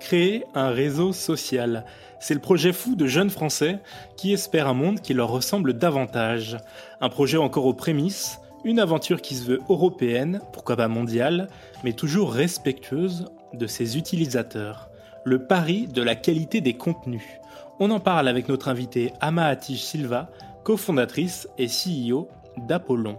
Créer un réseau social. C'est le projet fou de jeunes Français qui espèrent un monde qui leur ressemble davantage. Un projet encore aux prémices, une aventure qui se veut européenne, pourquoi pas mondiale, mais toujours respectueuse de ses utilisateurs. Le pari de la qualité des contenus. On en parle avec notre invitée Ama Silva, cofondatrice et CEO d'Apollon.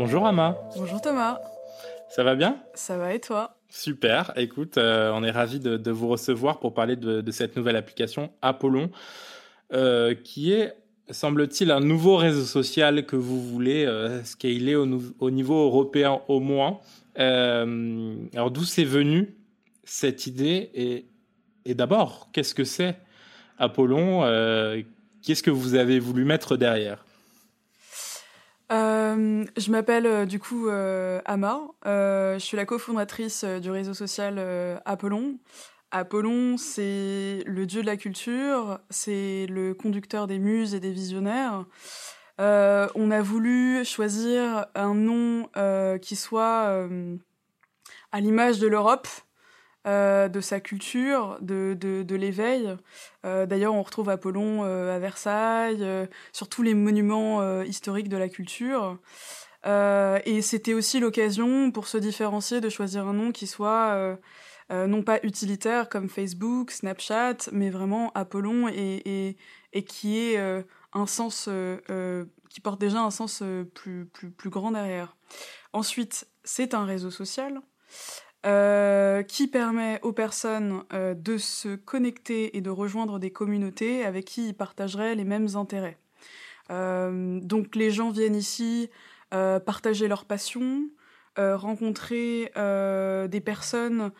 Bonjour Ama. Bonjour Thomas. Ça va bien? Ça va et toi? Super. Écoute, euh, on est ravis de, vous recevoir pour parler de, cette nouvelle application Apollon, euh, qui est, semble-t-il, un nouveau réseau social que vous voulez euh, scaler au, au, niveau européen au moins. alors d'où c'est venu cette idée? Et, et d'abord, qu'est-ce que c'est Apollon? Qu'est-ce que vous avez voulu mettre derrière? Euh, je m'appelle euh, du coup euh, Ama. je suis la cofondatrice du réseau social Apollon. Apollon, c'est le dieu de la culture, c'est le conducteur des muses et des visionnaires. on a voulu choisir un nom qui soit à l'image de l'Europe, euh, de sa culture, de, de, l'éveil. Euh, d'ailleurs, on retrouve Apollon euh, à Versailles, sur tous les monuments historiques de la culture. et c'était aussi l'occasion pour se différencier de choisir un nom qui soit non pas utilitaire comme Facebook, Snapchat, mais vraiment Apollon et, et, qui est un sens, qui porte déjà un sens plus, plus, plus grand derrière. Ensuite, c'est un réseau social. Euh, qui permet aux personnes euh, de se connecter et de rejoindre des communautés avec qui ils partageraient les mêmes intérêts. Euh, donc les gens viennent ici partager leurs passions, rencontrer des personnes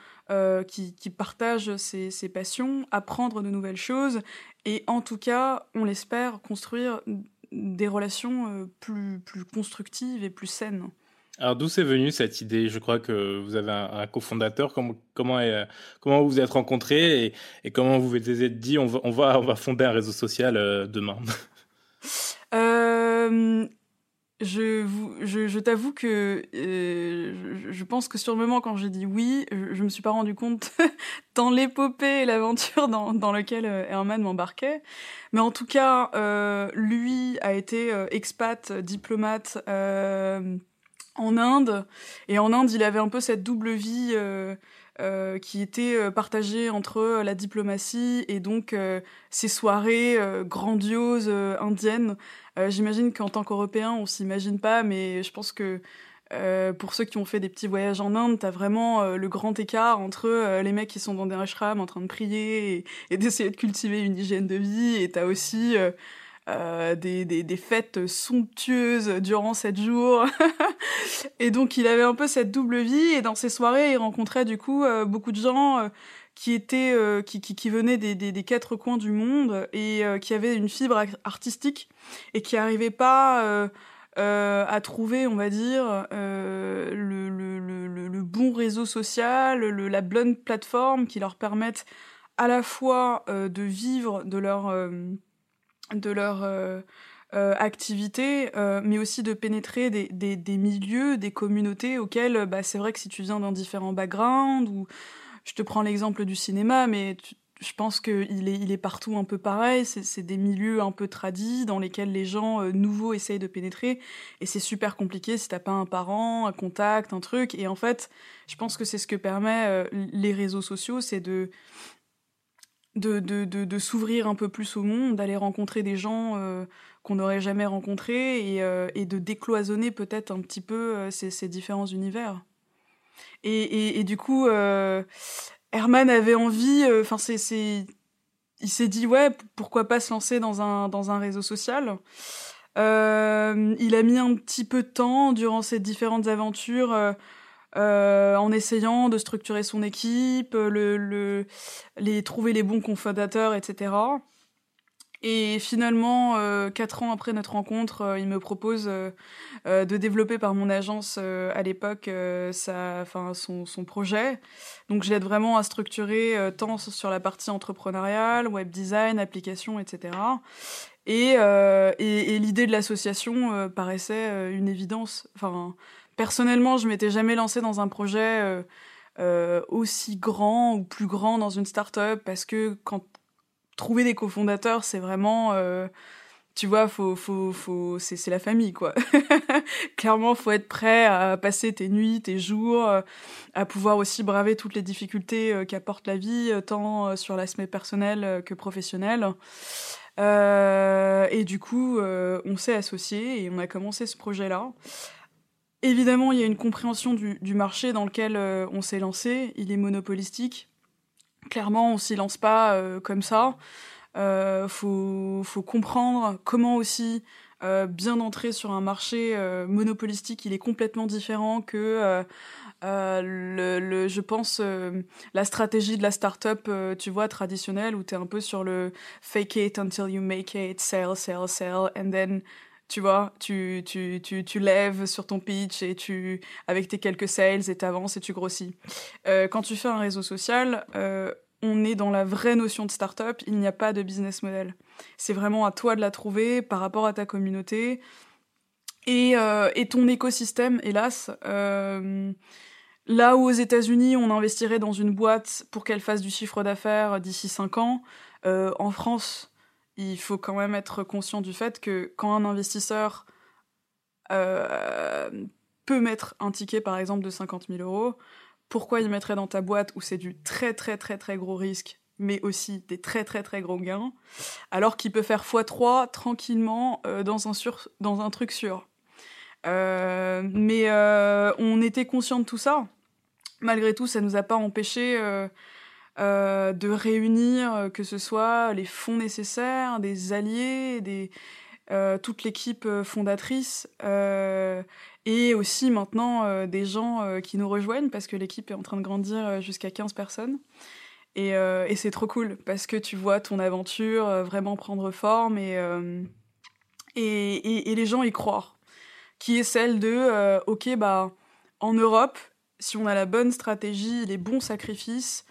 qui, partagent ces, passions, apprendre de nouvelles choses et en tout cas, on l'espère, construire des relations plus constructives et plus saines. Alors d'où c'est venu cette idée? Je crois que vous avez un, cofondateur. Comment comment, comment vous vous êtes rencontrés et, comment vous vous êtes dit on va on va on va fonder un réseau social euh, demain? Euh, je, je, t'avoue que euh, je, pense que sur le moment, quand j'ai dit oui, je, ne me suis pas rendu compte dans l'épopée et l'aventure dans, dans lequel Herman m'embarquait. Mais en tout cas, lui a été expat, diplomate en Inde. Et en Inde, il avait un peu cette double vie euh, euh, qui était euh, partagée entre la diplomatie et donc ces soirées grandioses indiennes. J'imagine qu'en tant qu'Européen, on s'imagine pas, mais je pense que pour ceux qui ont fait des petits voyages en Inde, t'as vraiment le grand écart entre les mecs qui sont dans des ashrams en train de prier et, et d'essayer de cultiver une hygiène de vie, et t'as aussi euh, des, des, des, fêtes somptueuses durant sept jours. et donc il avait un peu cette double vie et dans ces soirées il rencontrait du coup euh, beaucoup de gens euh, qui étaient qui, qui, qui, venaient des, des, des, quatre coins du monde et qui avaient une fibre artistique et qui n'arrivaient pas à trouver, on va dire, le, le, le, le, bon réseau social, la bonne plateforme qui leur permette à la fois de vivre de leur de leur euh, euh, activité, euh, mais aussi de pénétrer des, milieux, des communautés auxquelles, bah, c'est vrai que si tu viens d'un différent background, ou je te prends l'exemple du cinéma, mais je pense qu'il est, il est partout un peu pareil, c'est des milieux un peu tradis dans lesquels les gens nouveaux essayent de pénétrer, et c'est super compliqué si t'as pas un parent, un contact, un truc, et en fait, je pense que c'est ce que permet les réseaux sociaux, c'est de de, de, de, s'ouvrir un peu plus au monde, d'aller rencontrer des gens euh, qu'on n'aurait jamais rencontrés et, euh, et, de décloisonner peut-être un petit peu euh, ces, différents univers. Et, du coup, Herman avait envie, enfin c'est, il s'est dit ouais, pourquoi pas se lancer dans un dans un réseau social. Il a mis un petit peu de temps durant ces différentes aventures euh, euh, en essayant de structurer son équipe, le, les trouver les bons cofondateurs, etc. Et finalement, euh, quatre ans après notre rencontre, euh, il me propose euh, de développer par mon agence à l'époque son, projet. Donc, je l'aide vraiment à structurer tant sur la partie entrepreneuriale, web design, application, etc. Et, et, et l'idée de l'association paraissait une évidence. Enfin, personnellement, je m'étais jamais lancée dans un projet aussi grand ou plus grand dans une start-up parce que quand trouver des cofondateurs, c'est vraiment, euh, tu vois, faut, faut, faut, c'est, la famille, quoi. Clairement, faut être prêt à passer tes nuits, tes jours, euh, à pouvoir aussi braver toutes les difficultés euh, qu'apporte la vie, tant sur l'aspect personnel que professionnel. et du coup, on s'est associés et on a commencé ce projet-là. Évidemment, il y a une compréhension du, marché dans lequel on s'est lancé. Il est monopolistique. Clairement, on s'y lance pas euh, comme ça. Euh, faut, comprendre comment aussi euh, bien entrer sur un marché euh, monopolistique. Il est complètement différent que le, je pense la stratégie de la startup, tu vois, traditionnelle, où tu es un peu sur le fake it until you make it, sell, sell, sell, and then tu vois, tu, tu, tu, tu lèves sur ton pitch et tu, avec tes quelques sales et t'avances et tu grossis. Euh, quand tu fais un réseau social, euh, on est dans la vraie notion de startup, il n'y a pas de business model. C'est vraiment à toi de la trouver par rapport à ta communauté et, euh, et ton écosystème, hélas. Là où aux États-Unis, on investirait dans une boîte pour qu'elle fasse du chiffre d'affaires d'ici 5 ans, en France, il faut quand même être conscient du fait que quand un investisseur euh, peut mettre un ticket, par exemple, de 50 000 euros, pourquoi il mettrait dans ta boîte où c'est du très très très très gros risque, mais aussi des très très très gros gains, alors qu'il peut faire x3 tranquillement euh, dans, un truc sûr. Euh, mais on était conscient de tout ça. Malgré tout, ça nous a pas empêché euh, de réunir euh, que ce soit les fonds nécessaires, des alliés, euh, toute l'équipe fondatrice et aussi maintenant des gens qui nous rejoignent parce que l'équipe est en train de grandir jusqu'à 15 personnes. Et, c'est trop cool parce que tu vois ton aventure vraiment prendre forme et, et, et, les gens y croient. Qui est celle de, ok, bah, en Europe, si on a la bonne stratégie, les bons sacrifices,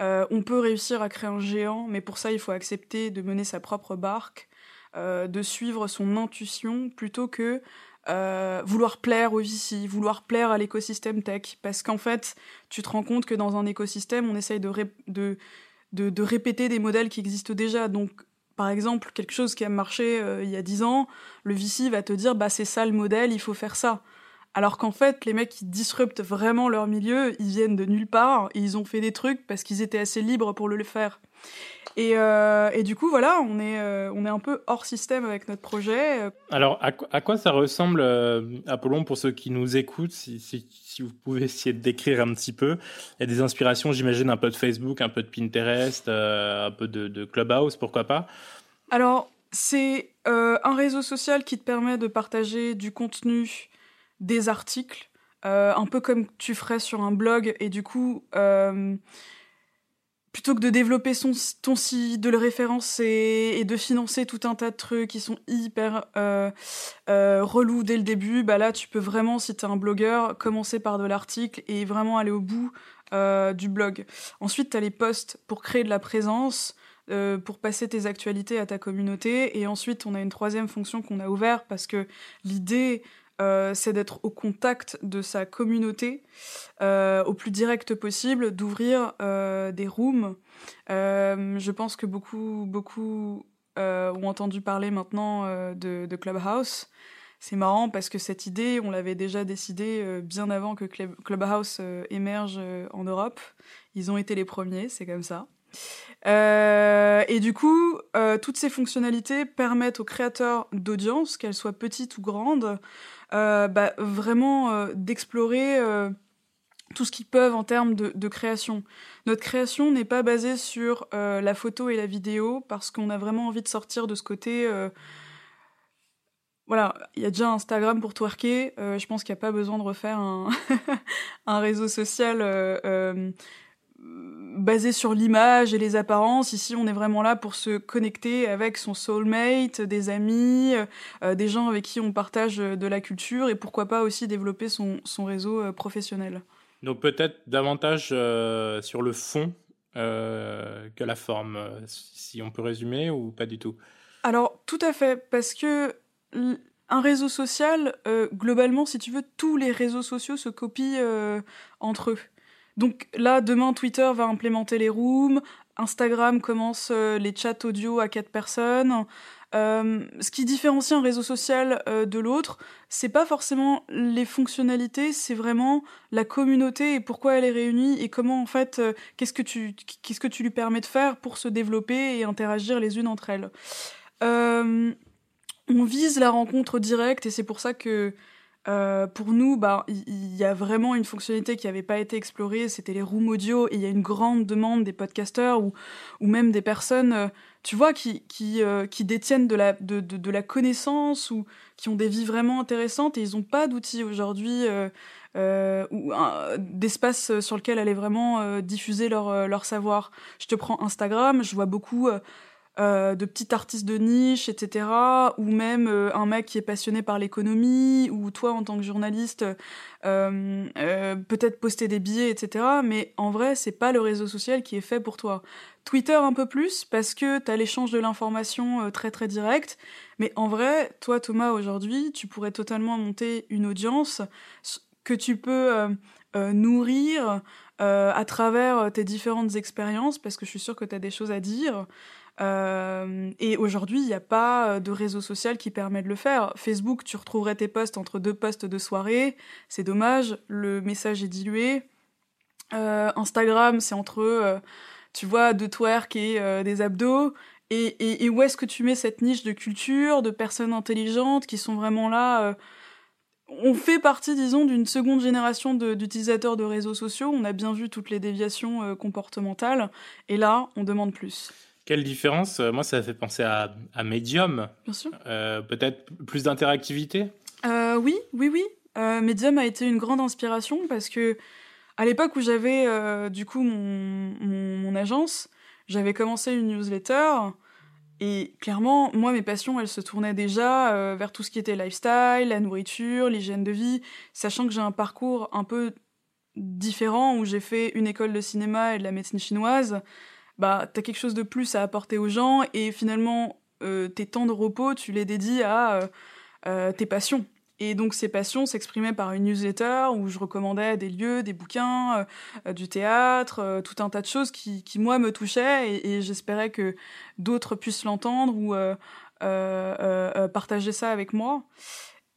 euh, on peut réussir à créer un géant, mais pour ça, il faut accepter de mener sa propre barque, euh, de suivre son intuition plutôt que euh, vouloir plaire au VC, vouloir plaire à l'écosystème tech. Parce qu'en fait, tu te rends compte que dans un écosystème, on essaye de, de, répéter des modèles qui existent déjà. Donc, par exemple, quelque chose qui a marché il y a 10 ans, le VC va te dire, bah, c'est ça le modèle, il faut faire ça. Alors qu'en fait, les mecs qui disruptent vraiment leur milieu, ils viennent de nulle part et ils ont fait des trucs parce qu'ils étaient assez libres pour le faire. Et, euh, et du coup, voilà, on est, euh, on est un peu hors système avec notre projet. Alors, à, quoi ça ressemble, euh, Apollon, pour ceux qui nous écoutent, si, si, si, vous pouvez essayer de décrire un petit peu? Il y a des inspirations, j'imagine, un peu de Facebook, un peu de Pinterest, un peu de, de Clubhouse, pourquoi pas? Alors, c'est un réseau social qui te permet de partager du contenu des articles, euh, un peu comme tu ferais sur un blog, et du coup, euh, plutôt que de développer son, ton site, de le référencer et de financer tout un tas de trucs qui sont hyper euh, relous dès le début, bah là, tu peux vraiment, si tu es un blogueur, commencer par de l'article et vraiment aller au bout du blog. Ensuite, tu as les posts pour créer de la présence. pour passer tes actualités à ta communauté. Et ensuite, on a une troisième fonction qu'on a ouverte parce que l'idée euh, c'est d'être au contact de sa communauté euh, au plus direct possible, d'ouvrir euh, des rooms. je pense que beaucoup, beaucoup ont entendu parler maintenant de, Clubhouse. C'est marrant parce que cette idée, on l'avait déjà décidée bien avant que Clubhouse émerge en Europe. Ils ont été les premiers, c'est comme ça. et du coup, toutes ces fonctionnalités permettent aux créateurs d'audience, qu'elles soient petites ou grandes, bah, vraiment euh, d'explorer euh, tout ce qu'ils peuvent en termes de, création. Notre création n'est pas basée sur euh, la photo et la vidéo parce qu'on a vraiment envie de sortir de ce côté. Euh, voilà, il y a déjà Instagram pour twerker. Euh, je pense qu'il n'y a pas besoin de refaire un réseau social basé sur l'image et les apparences. Ici, on est vraiment là pour se connecter avec son soulmate, des amis, des gens avec qui on partage de la culture et pourquoi pas aussi développer son, son réseau professionnel. Donc peut-être davantage euh, sur le fond euh, que la forme, euh, si on peut résumer ou pas du tout. Alors tout à fait, parce que un réseau social, globalement, si tu veux, tous les réseaux sociaux se copient entre eux. Donc là, demain, Twitter va implémenter les rooms, Instagram commence les chats audio à quatre personnes. Euh, ce qui différencie un réseau social euh, de l'autre, c'est pas forcément les fonctionnalités, c'est vraiment la communauté et pourquoi elle est réunie et comment en fait, euh, qu'est-ce que tu lui permets de faire pour se développer et interagir les unes entre elles. on vise la rencontre directe et c'est pour ça que pour nous, bah, il y, a vraiment une fonctionnalité qui n'avait pas été explorée, c'était les rooms audio, et il y a une grande demande des podcasteurs ou, ou même des personnes tu vois, qui, qui, euh, qui détiennent de la, de, de, la connaissance ou qui ont des vies vraiment intéressantes et ils n'ont pas d'outils aujourd'hui euh, euh, ou d'espace sur lequel aller vraiment diffuser leur, leur savoir. Je te prends Instagram, je vois beaucoup euh, de petits artistes de niche, etc. Ou même euh, un mec qui est passionné par l'économie, ou toi en tant que journaliste, euh, peut-être poster des billets, etc. Mais en vrai, c'est pas le réseau social qui est fait pour toi. Twitter un peu plus, parce que t'as l'échange de l'information très très direct. Mais en vrai, toi Thomas, aujourd'hui, tu pourrais totalement monter une audience que tu peux nourrir à travers tes différentes expériences, parce que je suis sûre que tu as des choses à dire. Euh, et aujourd'hui, il n'y a pas de réseau social qui permet de le faire. Facebook, tu retrouverais tes posts entre deux posts de soirée. C'est dommage, le message est dilué. Euh, Instagram, c'est entre, euh, tu vois, deux twerk et des abdos. Et, où est-ce que tu mets cette niche de culture, de personnes intelligentes qui sont vraiment là on fait partie, disons, d'une seconde génération d'utilisateurs de, réseaux sociaux. On a bien vu toutes les déviations comportementales. Et là, on demande plus. Quelle différence euh, Moi, ça fait penser à, Medium. Bien sûr. Euh, peut-être plus d'interactivité? Euh, Oui, oui, oui. Medium a été une grande inspiration parce que à l'époque où j'avais du coup mon, agence, j'avais commencé une newsletter et clairement, moi, mes passions, elles se tournaient déjà vers tout ce qui était lifestyle, la nourriture, l'hygiène de vie, sachant que j'ai un parcours un peu différent où j'ai fait une école de cinéma et de la médecine chinoise bah, tu as quelque chose de plus à apporter aux gens et finalement, euh, tes temps de repos, tu les dédies à euh, euh, tes passions. Et donc ces passions s'exprimaient par une newsletter où je recommandais des lieux, des bouquins, du théâtre, tout un tas de choses qui, qui moi, me touchaient et, j'espérais que d'autres puissent l'entendre ou partager ça avec moi.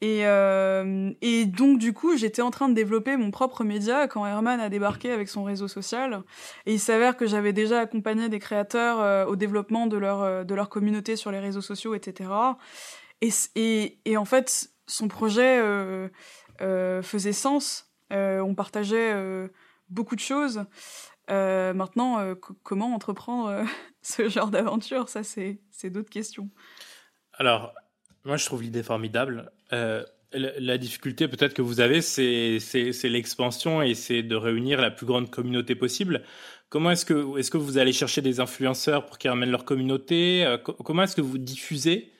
Et, euh, et, donc, du coup, j'étais en train de développer mon propre média quand Herman a débarqué avec son réseau social. Et il s'avère que j'avais déjà accompagné des créateurs euh, au développement de leur, euh, de leur communauté sur les réseaux sociaux, etc. Et, et, et en fait, son projet faisait sens. on partageait beaucoup de choses. maintenant, comment entreprendre ce genre d'aventure? Ça, c'est d'autres questions. Alors, moi, je trouve l'idée formidable. Euh, la, difficulté peut-être que vous avez, c'est l'expansion et c'est de réunir la plus grande communauté possible. Comment est-ce que, vous allez chercher des influenceurs pour qu'ils ramènent leur communauté? Euh, Comment est-ce que vous diffusez,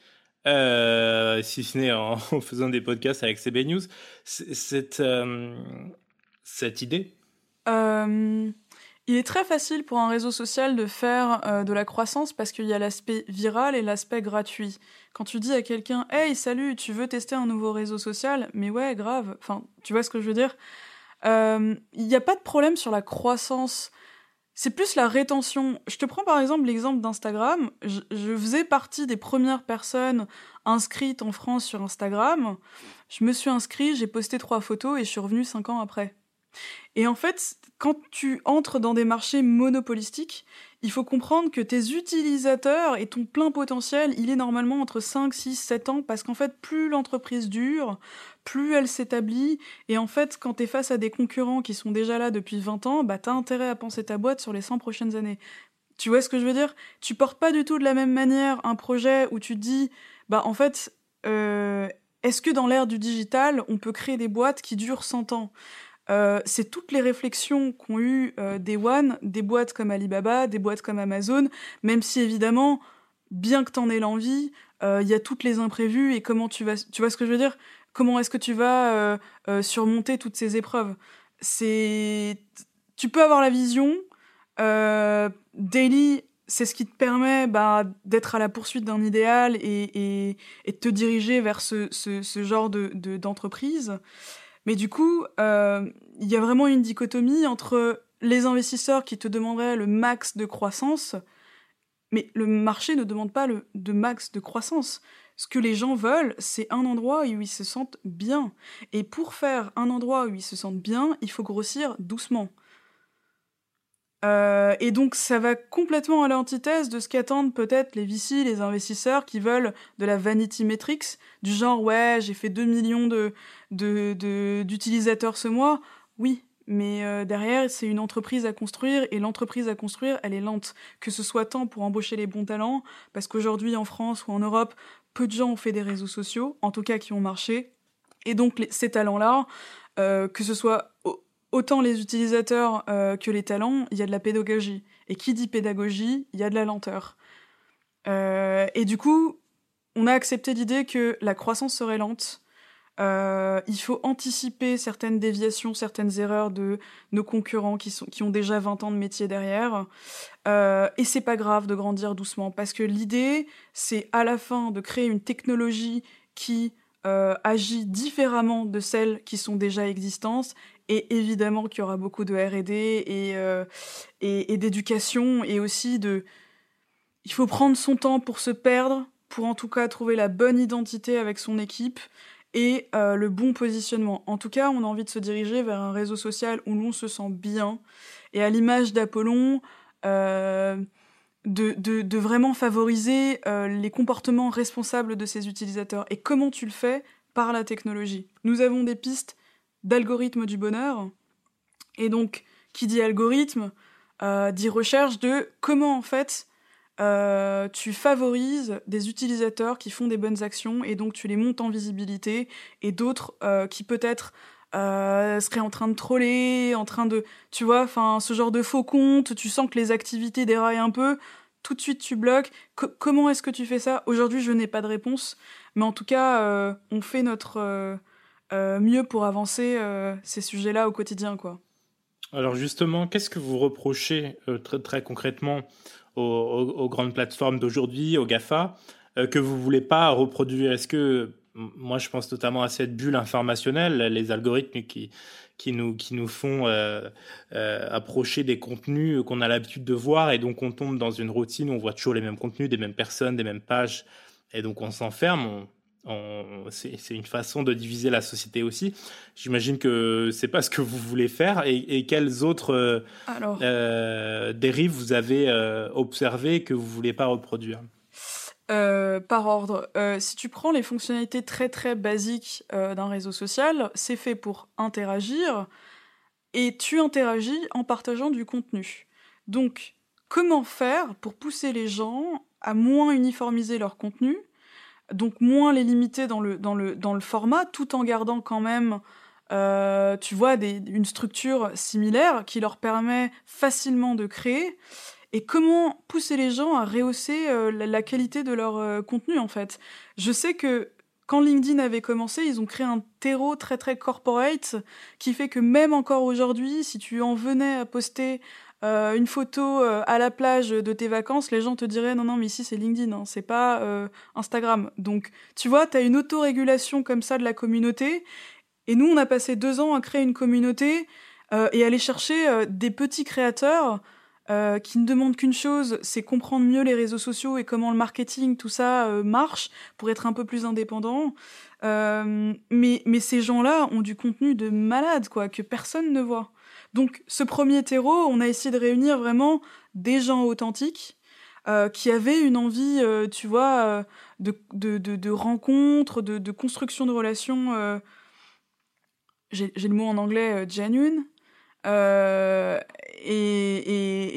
euh, si ce n'est en, faisant des podcasts avec CB News, cette idée? Il est très facile pour un réseau social de faire euh, de la croissance parce qu'il y a l'aspect viral et l'aspect gratuit. Quand tu dis à quelqu'un Hey, salut, tu veux tester un nouveau réseau social? Mais ouais, grave. Enfin, tu vois ce que je veux dire? Euh, Il n'y a pas de problème sur la croissance. C'est plus la rétention. Je te prends par exemple l'exemple d'Instagram. Je, je, faisais partie des premières personnes inscrites en France sur Instagram. Je me suis inscrit, j'ai posté trois photos et je suis revenu cinq ans après. Et en fait, quand tu entres dans des marchés monopolistiques, il faut comprendre que tes utilisateurs et ton plein potentiel, il est normalement entre 5, 6, 7 ans, parce qu'en fait, plus l'entreprise dure, plus elle s'établit. Et en fait, quand tu es face à des concurrents qui sont déjà là depuis 20 ans, bah, tu as intérêt à penser ta boîte sur les 100 prochaines années. Tu vois ce que je veux dire? Tu portes pas du tout de la même manière un projet où tu te dis, bah en fait, euh, est-ce que dans l'ère du digital, on peut créer des boîtes qui durent 100 ans? Euh, c'est toutes les réflexions qu'ont eu euh, des One, des boîtes comme Alibaba, des boîtes comme Amazon, même si évidemment, bien que t'en aies l'envie, il y a toutes les imprévus et comment tu vas, tu vois ce que je veux dire? Comment est-ce que tu vas surmonter toutes ces épreuves? C'est, tu peux avoir la vision. Daily c'est ce qui te permet bah, d'être à la poursuite d'un idéal et, et, et, te diriger vers ce, ce, ce genre de, d'entreprise. Mais du coup, euh, il y a vraiment une dichotomie entre les investisseurs qui te demanderaient le max de croissance, mais le marché ne demande pas le de max de croissance. Ce que les gens veulent, c'est un endroit où ils se sentent bien. Et pour faire un endroit où ils se sentent bien, il faut grossir doucement. Euh, et donc ça va complètement à l'antithèse de ce qu'attendent peut-être les VC, les investisseurs qui veulent de la vanity metrics, du genre ouais j'ai fait 2 millions d'utilisateurs ce mois. Oui, mais euh, derrière c'est une entreprise à construire et l'entreprise à construire elle est lente. Que ce soit tant pour embaucher les bons talents, parce qu'aujourd'hui en France ou en Europe, peu de gens ont fait des réseaux sociaux, en tout cas qui ont marché. Et donc ces talents-là, euh, que ce soit autant les utilisateurs euh, que les talents, il y a de la pédagogie. Et qui dit pédagogie, il y a de la lenteur. Euh, et du coup, on a accepté l'idée que la croissance serait lente. Euh, il faut anticiper certaines déviations, certaines erreurs de nos concurrents qui, sont, qui ont déjà 20 ans de métier derrière. et c'est pas grave de grandir doucement parce que l'idée, c'est à la fin de créer une technologie qui agit différemment de celles qui sont déjà existantes et évidemment qu'il y aura beaucoup de R&D euh, et, et, d'éducation et aussi de... Il faut prendre son temps pour se perdre, pour en tout cas trouver la bonne identité avec son équipe et euh, le bon positionnement. En tout cas, on a envie de se diriger vers un réseau social où l'on se sent bien et à l'image d'Apollon, euh, de, de, de, vraiment favoriser les comportements responsables de ses utilisateurs. Et comment tu le fais? Par la technologie. Nous avons des pistes d'algorithme du bonheur. Et donc, qui dit algorithme, euh, dit recherche de comment en fait euh, tu favorises des utilisateurs qui font des bonnes actions et donc tu les montes en visibilité et d'autres euh, qui peut-être seraient en train de troller, en train de, tu vois, enfin ce genre de faux comptes, tu sens que les activités déraillent un peu, tout de suite tu bloques. comment est-ce que tu fais ça? Aujourd'hui je n'ai pas de réponse, mais en tout cas on fait notre euh, mieux pour avancer euh, ces sujets-là au quotidien, quoi. Alors justement, qu'est-ce que vous reprochez euh, très, concrètement aux, grandes plateformes d'aujourd'hui, aux GAFA, que vous voulez pas reproduire? Est-ce que, moi je pense notamment à cette bulle informationnelle, les algorithmes qui, nous, qui nous font approcher des contenus qu'on a l'habitude de voir et donc on tombe dans une routine où on voit toujours les mêmes contenus, des mêmes personnes, des mêmes pages et donc on s'enferme, c'est une façon de diviser la société aussi. J'imagine que c'est pas ce que vous voulez faire. Et, quelles autres euh, euh, dérives vous avez euh, observées que vous voulez pas reproduire? Par ordre, si tu prends les fonctionnalités très très basiques d'un réseau social, c'est fait pour interagir et tu interagis en partageant du contenu. Donc, comment faire pour pousser les gens à moins uniformiser leur contenu donc moins les limiter dans le, dans le, dans le format, tout en gardant quand même, euh, tu vois, une structure similaire qui leur permet facilement de créer. Et comment pousser les gens à rehausser euh, la, qualité de leur euh, contenu, en fait? Je sais que quand LinkedIn avait commencé, ils ont créé un terreau très très corporate qui fait que même encore aujourd'hui, si tu en venais à poster euh, une photo euh, à la plage de tes vacances, les gens te diraient non, non, mais ici c'est LinkedIn, hein, c'est pas euh, Instagram. Donc, tu vois, tu as une autorégulation comme ça de la communauté. Et nous, on a passé deux ans à créer une communauté et aller chercher des petits créateurs qui ne demandent qu'une chose, c'est comprendre mieux les réseaux sociaux et comment le marketing, tout ça marche pour être un peu plus indépendant. Mais, mais ces gens-là ont du contenu de malade, quoi, que personne ne voit. Donc ce premier terreau, on a essayé de réunir vraiment des gens authentiques euh, qui avaient une envie, euh, tu vois, euh, de, de, de, rencontres, de, construction de relations j'ai le mot en anglais genuine. Et,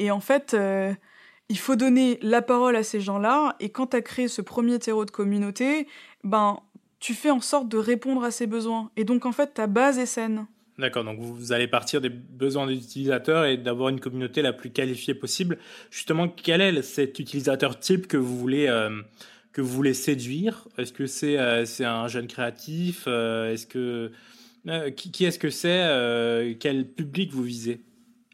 et, en fait, il faut donner la parole à ces gens-là. Et quand tu as créé ce premier terreau de communauté, ben, tu fais en sorte de répondre à ces besoins. Et donc, en fait, ta base est saine. D'accord, donc vous allez partir des besoins des utilisateurs et d'avoir une communauté la plus qualifiée possible. Justement, quel est cet utilisateur type que vous voulez, euh, que vous voulez séduire? Est-ce que c'est euh, c'est un jeune créatif euh, Est-ce que qui, qui est-ce que c'est Quel public vous visez?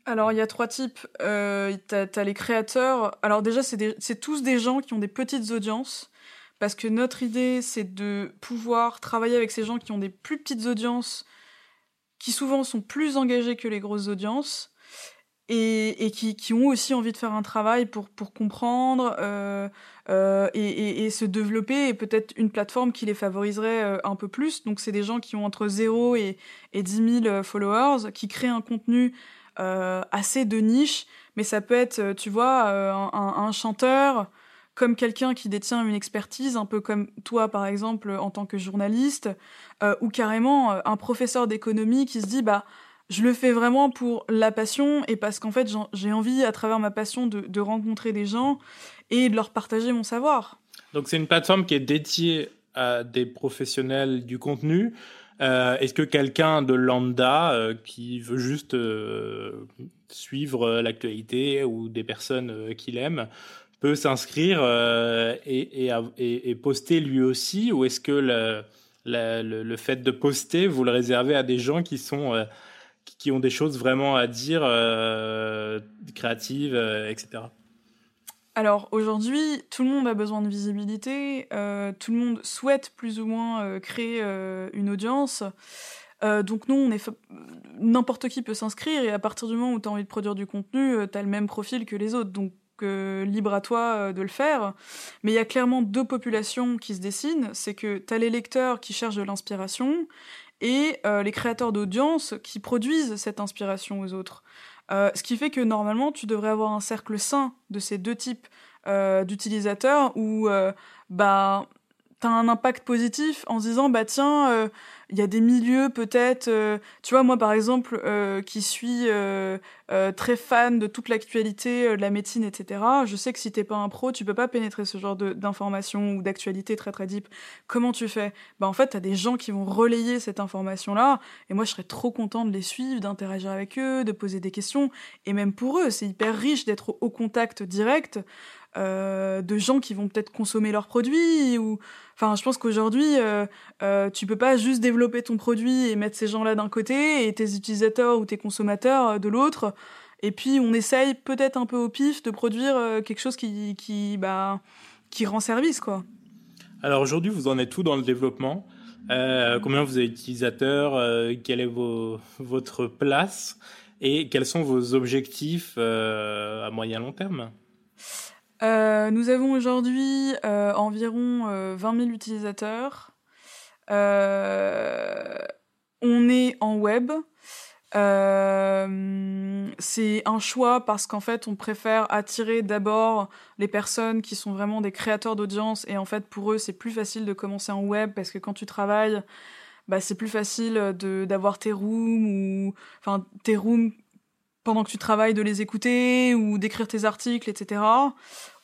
Alors, il y a trois types. Euh, tu as, les créateurs. Alors déjà, c'est tous des gens qui ont des petites audiences. Parce que notre idée, c'est de pouvoir travailler avec ces gens qui ont des plus petites audiences qui souvent sont plus engagés que les grosses audiences et, qui, ont aussi envie de faire un travail pour, comprendre euh, euh, et, se développer et peut-être une plateforme qui les favoriserait euh, un peu plus. Donc c'est des gens qui ont entre 0 et, et 10 000 followers, qui créent un contenu assez de niche, mais ça peut être, tu vois, un, chanteur comme quelqu'un qui détient une expertise, un peu comme toi par exemple en tant que journaliste, euh, ou carrément euh, un professeur d'économie qui se dit bah je le fais vraiment pour la passion et parce qu'en fait j'ai envie à travers ma passion de, rencontrer des gens et de leur partager mon savoir. Donc c'est une plateforme qui est dédiée à des professionnels du contenu. Euh, Est-ce que quelqu'un de lambda qui veut juste suivre l'actualité ou des personnes qu'il aime peut s'inscrire et, et, et, poster lui aussi ou est-ce que le, le, fait de poster, vous le réservez à des gens qui sont euh, qui ont des choses vraiment à dire, euh, créatives, euh, etc. Alors aujourd'hui, tout le monde a besoin de visibilité, tout le monde souhaite plus ou moins créer une audience. donc nous, n'importe qui peut s'inscrire et à partir du moment où tu as envie de produire du contenu, tu as le même profil que les autres. Donc libre à toi euh, de le faire. Mais il y a clairement deux populations qui se dessinent. C'est que tu as les lecteurs qui cherchent de l'inspiration et euh, les créateurs d'audience qui produisent cette inspiration aux autres. Euh, ce qui fait que normalement, tu devrais avoir un cercle sain de ces deux types d'utilisateurs où bah, tu as un impact positif en se disant, bah tiens, il y a des milieux peut-être, euh, tu vois, moi par exemple, euh, qui suis euh, très fan de toute l'actualité de la médecine, etc. Je sais que si t'es pas un pro, tu peux pas pénétrer ce genre d'informations ou d'actualité très très deep. Comment tu fais? Bah en fait, t'as des gens qui vont relayer cette information-là, et moi je serais trop content de les suivre, d'interagir avec eux, de poser des questions, et même pour eux, c'est hyper riche d'être au contact direct. De gens qui vont peut-être consommer leurs produits ou enfin je pense qu'aujourd'hui euh, euh, tu peux pas juste développer ton produit et mettre ces gens-là d'un côté et tes utilisateurs ou tes consommateurs euh, de l'autre. Et puis on essaye peut-être un peu au pif de produire euh, quelque chose qui, qui, bah, qui rend service. quoi. Alors aujourd'hui, vous en êtes tout dans le développement? Euh, combien vous avez d'utilisateurs? Quelle est vos, votre place? Et quels sont vos objectifs à moyen long terme? Nous avons aujourd'hui environ 20 000 utilisateurs. Euh, on est en web. Euh, c'est un choix parce qu'en fait, on préfère attirer d'abord les personnes qui sont vraiment des créateurs d'audience et en fait, pour eux, c'est plus facile de commencer en web parce que quand tu travailles, bah, c'est plus facile d'avoir tes rooms ou enfin tes rooms pendant que tu travailles de les écouter ou d'écrire tes articles, etc.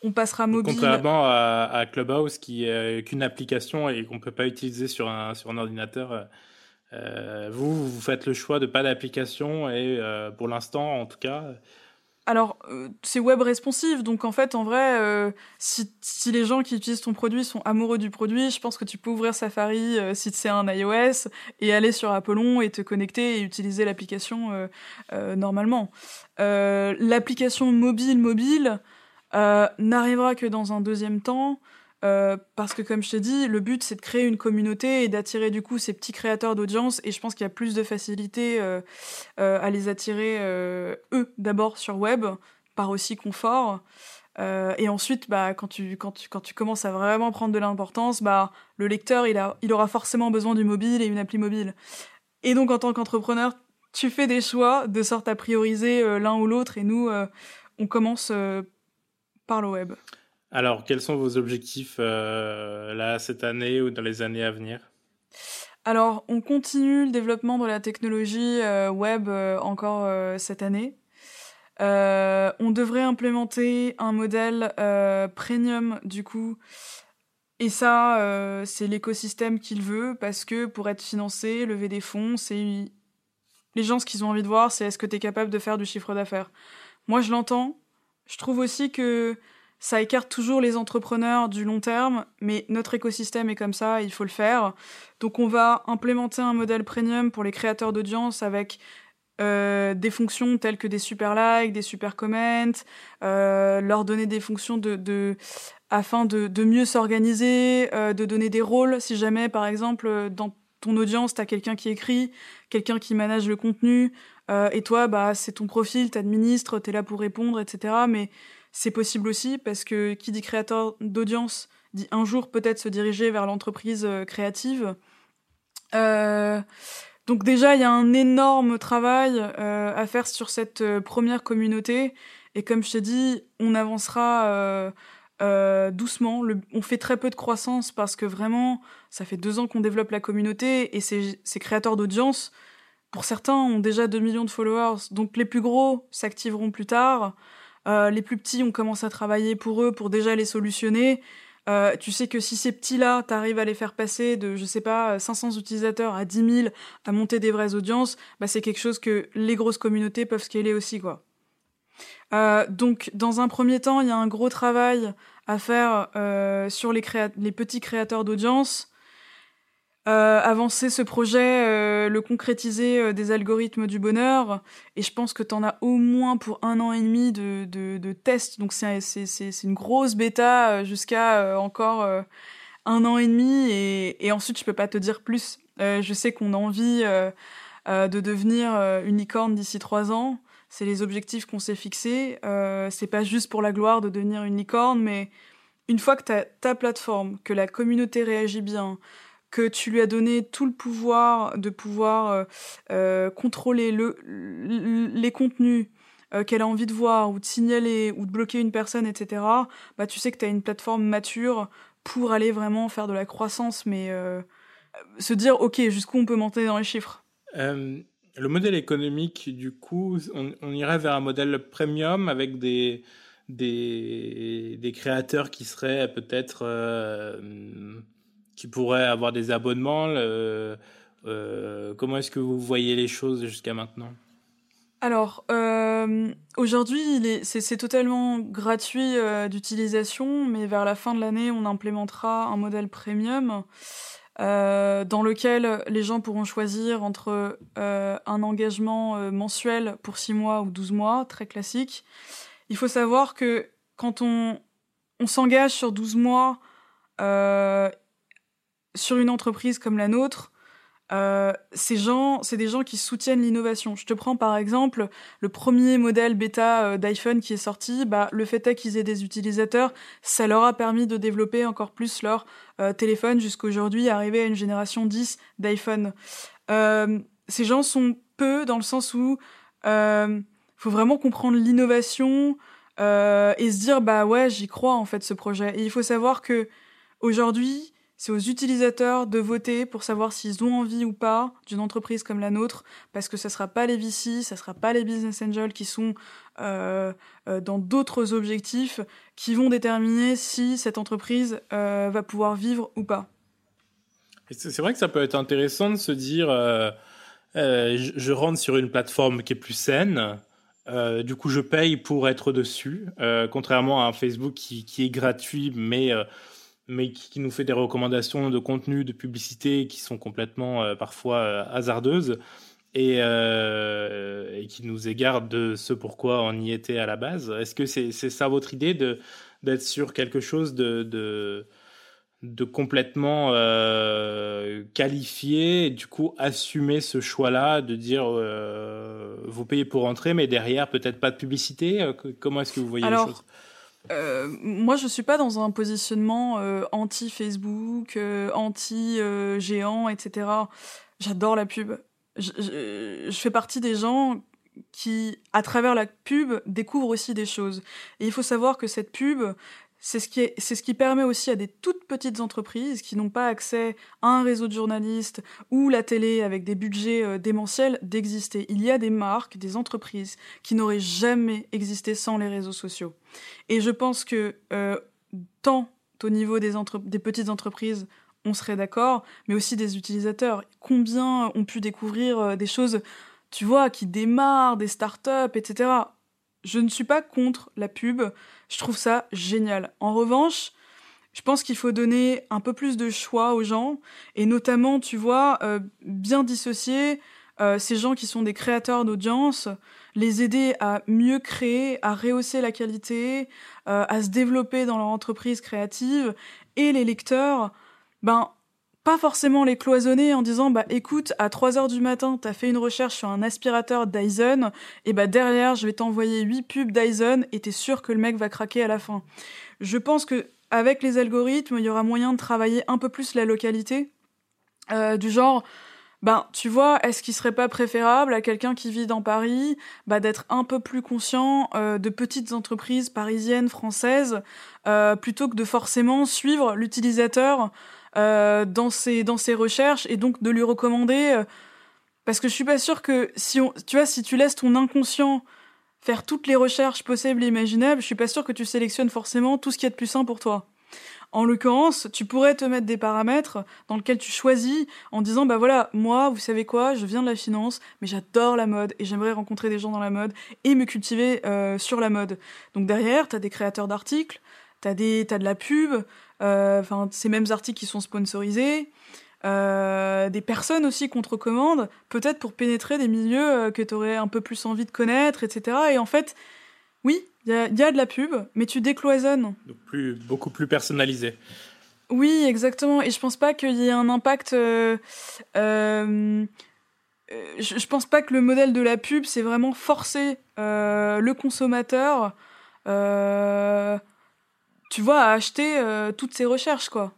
On passera mobile. Contrairement à, Clubhouse, qui est qu'une application et qu'on ne peut pas utiliser sur un, sur un ordinateur, euh, euh, vous, vous faites le choix de pas d'application et euh, pour l'instant, en tout cas, alors, euh, c'est web responsive, donc en fait, en vrai, euh, si, si, les gens qui utilisent ton produit sont amoureux du produit, je pense que tu peux ouvrir Safari euh, si c'est un iOS et aller sur Apollon et te connecter et utiliser l'application normalement. L'application mobile mobile n'arrivera que dans un deuxième temps. Euh, parce que comme je t'ai dit, le but c'est de créer une communauté et d'attirer du coup ces petits créateurs d'audience. Et je pense qu'il y a plus de facilité euh, euh, à les attirer eux d'abord sur web par aussi confort. Et ensuite bah quand tu quand tu quand tu commences à vraiment prendre de l'importance bah le lecteur il a il aura forcément besoin du mobile et une appli mobile. Et donc en tant qu'entrepreneur tu fais des choix de sorte à prioriser l'un ou l'autre. Et nous on commence par le web. Alors, quels sont vos objectifs euh, là cette année ou dans les années à venir? Alors, on continue le développement de la technologie web encore cette année. on devrait implémenter un modèle premium du coup et ça, c'est l'écosystème qu'il veut, parce que pour être financé, lever des fonds, c'est les gens, ce qu'ils ont envie de voir, c'est est-ce que tu es capable de faire du chiffre d'affaires? Moi, je l'entends. Je trouve aussi que ça écarte toujours les entrepreneurs du long terme, mais notre écosystème est comme ça, il faut le faire. Donc on va implémenter un modèle premium pour les créateurs d'audience avec euh, des fonctions telles que des super likes, des super comments, euh, leur donner des fonctions de, afin de, de mieux s'organiser, euh, de donner des rôles si jamais par exemple dans ton audience, tu as quelqu'un qui écrit, quelqu'un qui manage le contenu, et toi, bah, c'est ton profil, t'administres, t'es là pour répondre, etc. Mais c'est possible aussi parce que qui dit créateur d'audience dit un jour peut-être se diriger vers l'entreprise euh, créative. Euh, donc déjà, il y a un énorme travail à faire sur cette première communauté. Et comme je t'ai dit, on avancera doucement. on fait très peu de croissance parce que vraiment, ça fait deux ans qu'on développe la communauté et ces, ces créateurs d'audience, pour certains, ont déjà 2 millions de followers. Donc les plus gros s'activeront plus tard. Euh, les plus petits, on commence à travailler pour eux pour déjà les solutionner. Euh, tu sais que si ces petits-là, t'arrives à les faire passer de, je sais pas, 500 utilisateurs à 10 000, à monter des vraies audiences, bah c'est quelque chose que les grosses communautés peuvent scaler aussi, quoi. Euh, donc, dans un premier temps, il y a un gros travail à faire sur les, les petits créateurs d'audience. Euh, avancer ce projet, euh, le concrétiser euh, des algorithmes du bonheur. Et je pense que tu en as au moins pour un an et demi de, de, de tests. Donc c'est une grosse bêta jusqu'à encore un an et demi. Et, et, ensuite, je peux pas te dire plus. je sais qu'on a envie de devenir une licorne d'ici trois ans. C'est les objectifs qu'on s'est fixés. c'est pas juste pour la gloire de devenir une licorne, mais une fois que tu ta plateforme, que la communauté réagit bien, que tu lui as donné tout le pouvoir de pouvoir euh, euh, contrôler le, les contenus euh, qu'elle a envie de voir ou de signaler ou de bloquer une personne, etc., bah, tu sais que tu as une plateforme mature pour aller vraiment faire de la croissance, mais se dire, OK, jusqu'où on peut monter dans les chiffres? Le modèle économique, du coup, on, irait vers un modèle premium avec des, des créateurs qui seraient peut-être qui pourraient avoir des abonnements. Euh, comment est-ce que vous voyez les choses jusqu'à maintenant? Alors, euh, aujourd'hui, c'est totalement gratuit euh, d'utilisation, mais vers la fin de l'année, on implémentera un modèle premium dans lequel les gens pourront choisir entre un engagement mensuel pour 6 mois ou 12 mois, très classique. Il faut savoir que quand on, on s'engage sur 12 mois, sur une entreprise comme la nôtre, euh, ces gens, c'est des gens qui soutiennent l'innovation. Je te prends par exemple le premier modèle bêta euh, d'iPhone qui est sorti. Bah, le fait qu'ils aient des utilisateurs, ça leur a permis de développer encore plus leur euh, téléphone jusqu'aujourd'hui, arriver à une génération 10 d'iPhone. ces gens sont peu dans le sens où faut vraiment comprendre l'innovation et se dire bah ouais j'y crois en fait ce projet. Et il faut savoir que aujourd'hui c'est aux utilisateurs de voter pour savoir s'ils ont envie ou pas d'une entreprise comme la nôtre, parce que ne sera pas les VC, ne sera pas les business angels qui sont euh, euh, dans d'autres objectifs qui vont déterminer si cette entreprise euh, va pouvoir vivre ou pas. C'est vrai que ça peut être intéressant de se dire, je, rentre sur une plateforme qui est plus saine. du coup, je paye pour être dessus, contrairement à un Facebook qui est gratuit, mais mais qui, nous fait des recommandations de contenu, de publicité qui sont complètement euh, parfois euh, hasardeuses et, euh, et, qui nous égarent de ce pourquoi on y était à la base. Est-ce que c'est ça votre idée d'être sur quelque chose de, de, de complètement qualifié et du coup assumer ce choix-là de dire vous payez pour entrer mais derrière peut-être pas de publicité Comment est-ce que vous voyez les choses? Euh, moi, je suis pas dans un positionnement euh, anti-Facebook, euh, anti-géant, etc. J'adore la pub. Je, fais partie des gens qui, à travers la pub, découvrent aussi des choses. Et il faut savoir que cette pub, c'est ce, qui permet aussi à des toutes petites entreprises qui n'ont pas accès à un réseau de journalistes ou la télé avec des budgets euh, démentiels d'exister. Il y a des marques, des entreprises qui n'auraient jamais existé sans les réseaux sociaux. Et je pense que euh, tant au niveau des, des petites entreprises, on serait d'accord, mais aussi des utilisateurs. Combien ont pu découvrir euh, des choses, tu vois, qui démarrent, des startups, etc. Je ne suis pas contre la pub, je trouve ça génial. En revanche, je pense qu'il faut donner un peu plus de choix aux gens, et notamment, tu vois, euh, bien dissocier euh, ces gens qui sont des créateurs d'audience, les aider à mieux créer, à rehausser la qualité, euh, à se développer dans leur entreprise créative, et les lecteurs, ben, pas forcément les cloisonner en disant bah écoute à 3 heures du matin t'as fait une recherche sur un aspirateur Dyson et bah derrière je vais t'envoyer 8 pubs Dyson et t'es sûr que le mec va craquer à la fin. Je pense que avec les algorithmes il y aura moyen de travailler un peu plus la localité euh, du genre ben tu vois est-ce qu'il serait pas préférable à quelqu'un qui vit dans Paris bah d'être un peu plus conscient euh, de petites entreprises parisiennes françaises euh, plutôt que de forcément suivre l'utilisateur euh, dans ses dans ses recherches et donc de lui recommander euh, parce que je suis pas sûre que si on tu vois si tu laisses ton inconscient faire toutes les recherches possibles et imaginables, je suis pas sûre que tu sélectionnes forcément tout ce qui est de plus sain pour toi. En l'occurrence, tu pourrais te mettre des paramètres dans lesquels tu choisis en disant bah voilà, moi, vous savez quoi, je viens de la finance, mais j'adore la mode et j'aimerais rencontrer des gens dans la mode et me cultiver euh, sur la mode. Donc derrière, tu as des créateurs d'articles, t'as des t'as de la pub, euh, enfin ces mêmes articles qui sont sponsorisés, euh, des personnes aussi qu'on te recommande, peut-être pour pénétrer des milieux euh, que tu aurais un peu plus envie de connaître, etc. Et en fait, oui, il y a, y a, de la pub, mais tu décloisonnes. Donc plus, beaucoup plus personnalisé. Oui, exactement. Et je pense pas qu'il y ait un impact. Euh, je, je, pense pas que le modèle de la pub, c'est vraiment forcer le consommateur tu vois, à acheter euh, toutes ces recherches, quoi.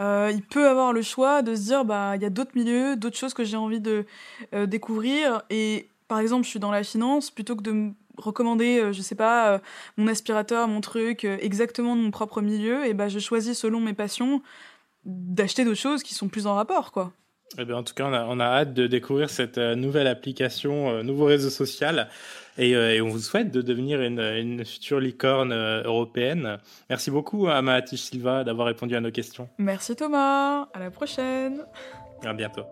Euh, il peut avoir le choix de se dire, bah, il y a d'autres milieux, d'autres choses que j'ai envie de euh, découvrir. Et par exemple, je suis dans la finance, plutôt que de me recommander, je sais pas, mon aspirateur, mon truc, exactement de mon propre milieu, et bah, je choisis selon mes passions d'acheter d'autres choses qui sont plus en rapport, quoi. Eh bien, en tout cas, on a hâte de découvrir cette nouvelle application, nouveau réseau social. Et, euh, et, on vous souhaite de devenir une, une future licorne euh, européenne. Merci beaucoup à Mahathish Silva d'avoir répondu à nos questions. Merci Thomas, à la prochaine. À bientôt.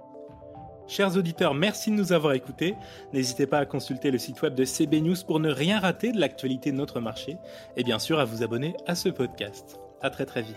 Chers auditeurs, merci de nous avoir écoutés. N'hésitez pas à consulter le site web de CB News pour ne rien rater de l'actualité de notre marché et bien sûr à vous abonner à ce podcast. À très très vite.